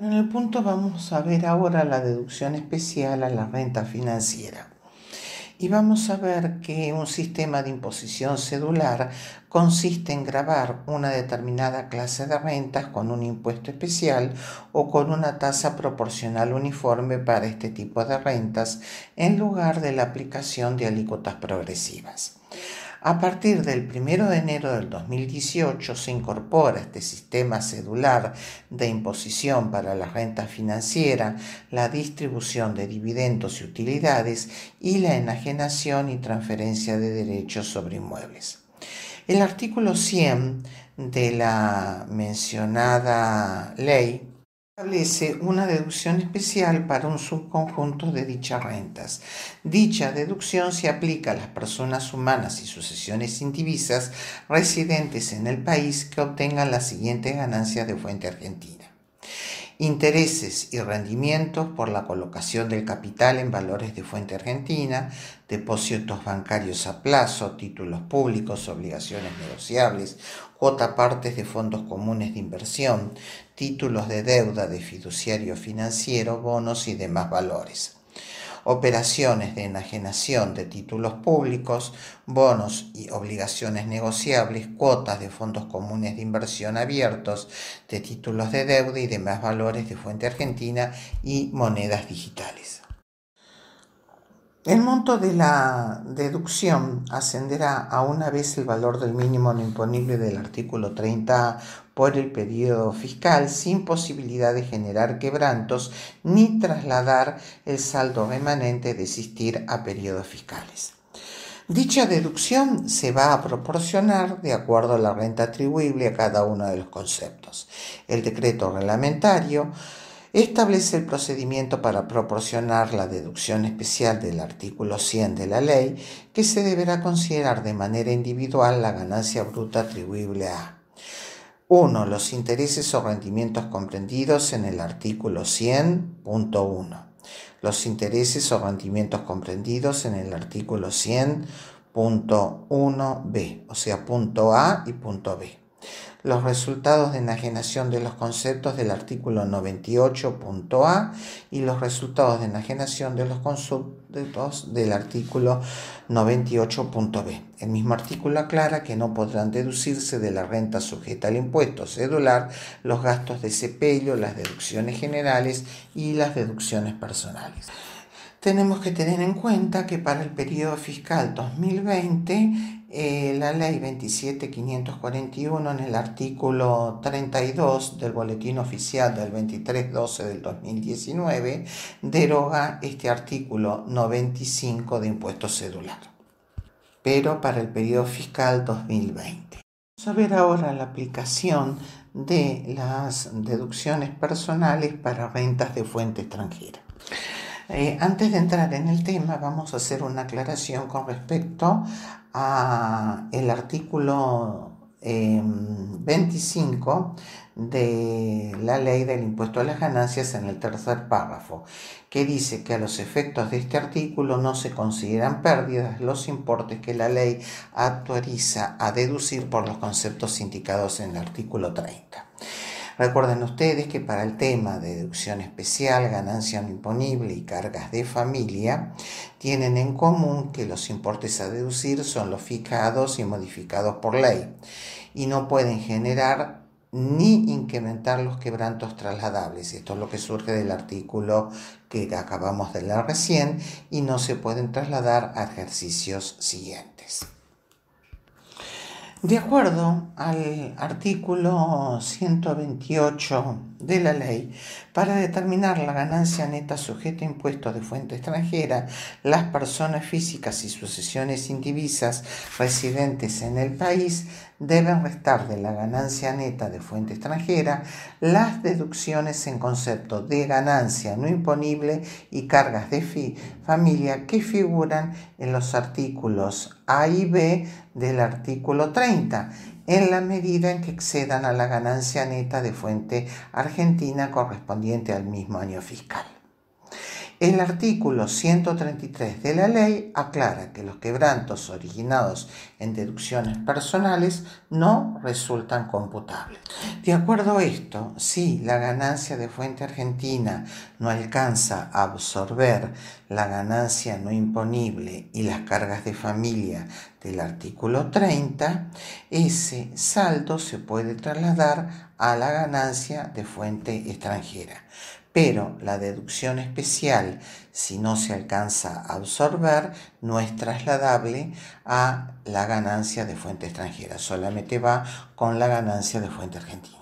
En el punto vamos a ver ahora la deducción especial a la renta financiera. Y vamos a ver que un sistema de imposición cedular consiste en grabar una determinada clase de rentas con un impuesto especial o con una tasa proporcional uniforme para este tipo de rentas en lugar de la aplicación de alícuotas progresivas. A partir del 1 de enero del 2018 se incorpora este sistema cedular de imposición para la renta financiera, la distribución de dividendos y utilidades y la enajenación y transferencia de derechos sobre inmuebles. El artículo 100 de la mencionada ley establece una deducción especial para un subconjunto de dichas rentas. Dicha deducción se aplica a las personas humanas y sucesiones indivisas residentes en el país que obtengan las siguientes ganancias de fuente argentina intereses y rendimientos por la colocación del capital en valores de fuente argentina, depósitos bancarios a plazo, títulos públicos, obligaciones negociables, cuota partes de fondos comunes de inversión, títulos de deuda de fiduciario financiero, bonos y demás valores operaciones de enajenación de títulos públicos, bonos y obligaciones negociables, cuotas de fondos comunes de inversión abiertos, de títulos de deuda y demás valores de fuente argentina y monedas digitales. El monto de la deducción ascenderá a una vez el valor del mínimo no imponible del artículo 30 por el periodo fiscal sin posibilidad de generar quebrantos ni trasladar el saldo remanente de existir a periodos fiscales. Dicha deducción se va a proporcionar de acuerdo a la renta atribuible a cada uno de los conceptos. El decreto reglamentario establece el procedimiento para proporcionar la deducción especial del artículo 100 de la ley, que se deberá considerar de manera individual la ganancia bruta atribuible a 1. Los intereses o rendimientos comprendidos en el artículo 100.1. Los intereses o rendimientos comprendidos en el artículo 100.1b, o sea, punto A y punto B los resultados de enajenación de los conceptos del artículo 98.a y los resultados de enajenación de los conceptos del artículo 98.b. El mismo artículo aclara que no podrán deducirse de la renta sujeta al impuesto cedular los gastos de sepelio, las deducciones generales y las deducciones personales tenemos que tener en cuenta que para el periodo fiscal 2020, eh, la ley 27541 en el artículo 32 del Boletín Oficial del 2312 del 2019 deroga este artículo 95 de impuesto cedular, pero para el periodo fiscal 2020. Vamos a ver ahora la aplicación de las deducciones personales para rentas de fuente extranjera. Eh, antes de entrar en el tema, vamos a hacer una aclaración con respecto a el artículo 25 em, de la ley del impuesto a las ganancias en el tercer párrafo, que dice que a los efectos de este artículo no se consideran pérdidas los importes que la ley autoriza a deducir por los conceptos indicados en el artículo 30. Recuerden ustedes que para el tema de deducción especial, ganancia no imponible y cargas de familia, tienen en común que los importes a deducir son los fijados y modificados por ley y no pueden generar ni incrementar los quebrantos trasladables. Esto es lo que surge del artículo que acabamos de leer recién y no se pueden trasladar a ejercicios siguientes. De acuerdo al artículo 128 de la ley, para determinar la ganancia neta sujeta a impuestos de fuente extranjera, las personas físicas y sucesiones indivisas residentes en el país deben restar de la ganancia neta de fuente extranjera las deducciones en concepto de ganancia no imponible y cargas de familia que figuran en los artículos A y B del artículo 30 en la medida en que excedan a la ganancia neta de fuente argentina correspondiente al mismo año fiscal. El artículo 133 de la ley aclara que los quebrantos originados en deducciones personales no resultan computables. De acuerdo a esto, si la ganancia de fuente argentina no alcanza a absorber la ganancia no imponible y las cargas de familia del artículo 30, ese saldo se puede trasladar a la ganancia de fuente extranjera pero la deducción especial, si no se alcanza a absorber, no es trasladable a la ganancia de fuente extranjera, solamente va con la ganancia de fuente argentina.